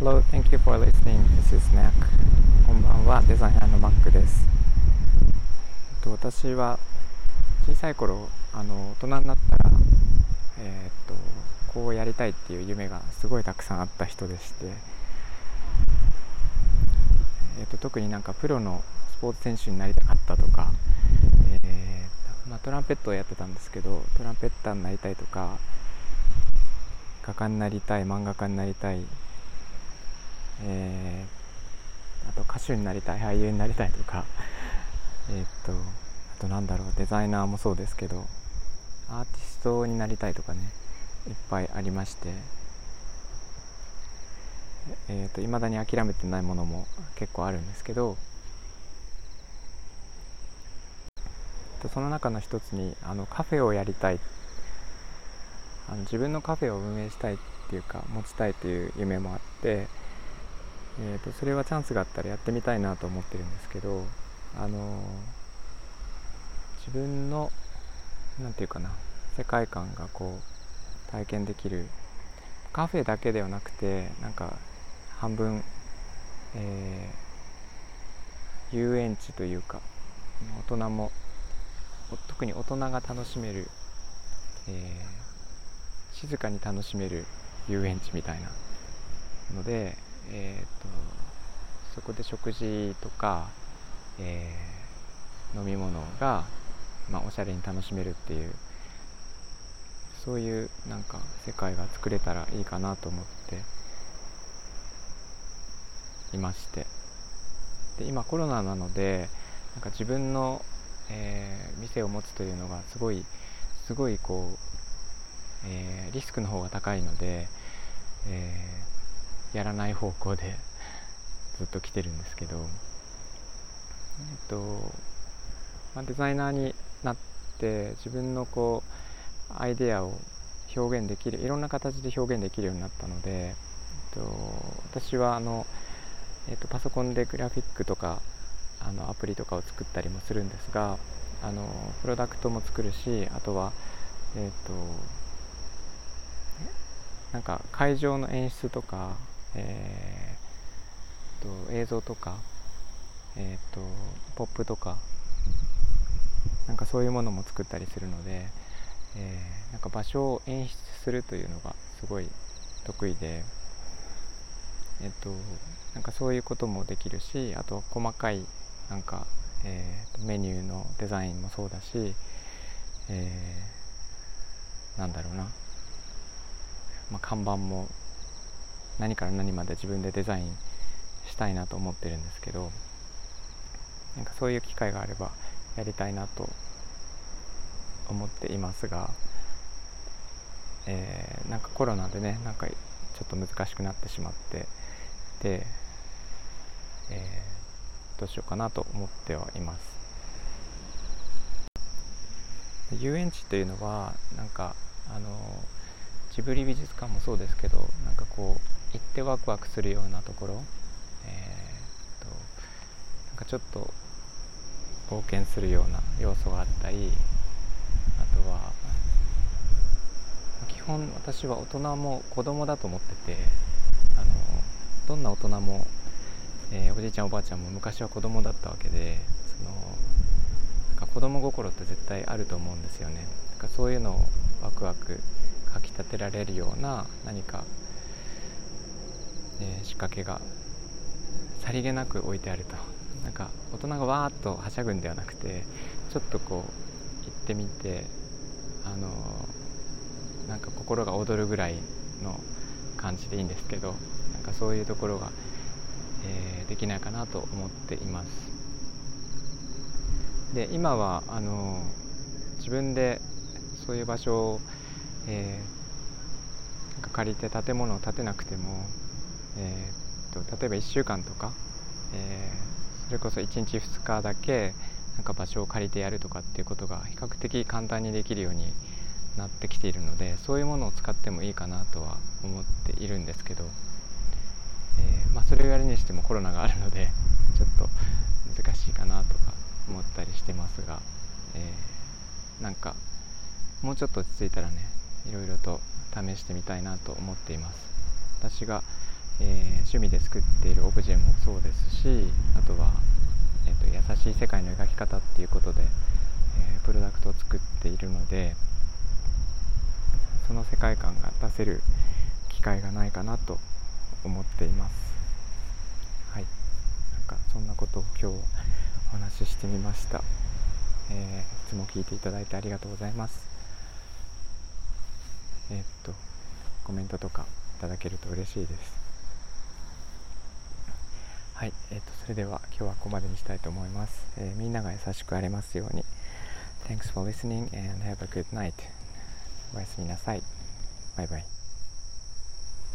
Hello, thank you for listening. This is Mac. こんばんは、デザイナーの Mac です。えっと私は小さい頃、あの大人になったら、えーっとこうやりたいっていう夢がすごいたくさんあった人でして、えーっと特になんかプロのスポーツ選手になりたかったとか、えーまあ、トランペットをやってたんですけど、トランペッターになりたいとか、画家になりたい、漫画家になりたい。えーあと歌手になりたい俳優になりたいとか えっとあとなんだろうデザイナーもそうですけどアーティストになりたいとかねいっぱいありましてえーっと未だに諦めてないものも結構あるんですけどとその中の一つにあのカフェをやりたいあの自分のカフェを運営したいっていうか持ちたいという夢もあってえー、とそれはチャンスがあったらやってみたいなと思ってるんですけど、あのー自分のなんていうかな世界観がこう体験できるカフェだけではなくてなんか半分、えー遊園地というか大人も特に大人が楽しめる、えー静かに楽しめる遊園地みたいなので、えー、とそこで食事とか、えー飲み物が、まあ、おしゃれに楽しめるっていうそういうなんか世界が作れたらいいかなと思っていまして。で今コロナなのでなんか自分の、えー店を持つというのがすごいすごいこう、えーリスクの方が高いので、えーやらない方向でずっと来てるんですけど、えっとまあ、デザイナーになって自分のこうアイデアを表現できるいろんな形で表現できるようになったので、えっと、私はあの、えっと、パソコンでグラフィックとかあのアプリとかを作ったりもするんですがあのプロダクトも作るしあとはえっとなんか会場の演出とか、えーと映像とか、えー、とポップとかなんかそういうものも作ったりするので、えーなんか場所を演出するというのがすごい得意で、えっとなんかそういうこともできるしあと細かいなんか、えーとメニューのデザインもそうだし、えーなんだろうな。まあ、看板も何から何まで自分でデザインしたいなと思ってるんですけどなんかそういう機会があればやりたいなと思っていますが、えーなんかコロナでねなんかちょっと難しくなってしまってで、えーどうしようかなと思ってはいます。遊園地というのはなんかあのジブリ美術館もそうですけどなんかこう行ってワクワクするようなところ、えー、となんかちょっと冒険するような要素があったりあとは基本私は大人も子供だと思っててあのどんな大人も、えーおじいちゃんおばあちゃんも昔は子供だったわけでそのなんか子供心って絶対あると思うんですよね。なんかそういうのをワクワクかきたてられるような何か、えー仕掛けがさりげなく置いてあると。なんか大人がわーっとはしゃぐんではなくてちょっとこう行ってみてあのーなんか心が躍るぐらいの感じでいいんですけどなんかそういうところが、えーできないかなと思っています。で今はあのー自分でそういう場所をえーなんか借りて建物を建てなくても、えーっと例えば1週間とか、えーそれこそ1日2日だけなんか場所を借りてやるとかっていうことが比較的簡単にできるようになってきているのでそういうものを使ってもいいかなとは思っているんですけど、えーまあ、それをやるにしてもコロナがあるのでちょっと難しいかなとか思ったりしてますが、えーなんかもうちょっと落ち着いたらねいろいろと試してみたいなと思っています。私が、えー、趣味で作っているオブジェもそうですしあとは、えーと、優しい世界の描き方っていうことで、えー、プロダクトを作っているのでその世界観が出せる機会がないかなと思っています。はい。なんかそんなことを今日お話ししてみました、えー、いつも聞いていただいてありがとうございます。えー、っとコメントとかいただけると嬉しいです。はい、えー、とそれでは今日はここまでにしたいと思います、えー、みんなが優しくありますように。Thanks for listening and have a good night. おやすみなさい。バイバイ。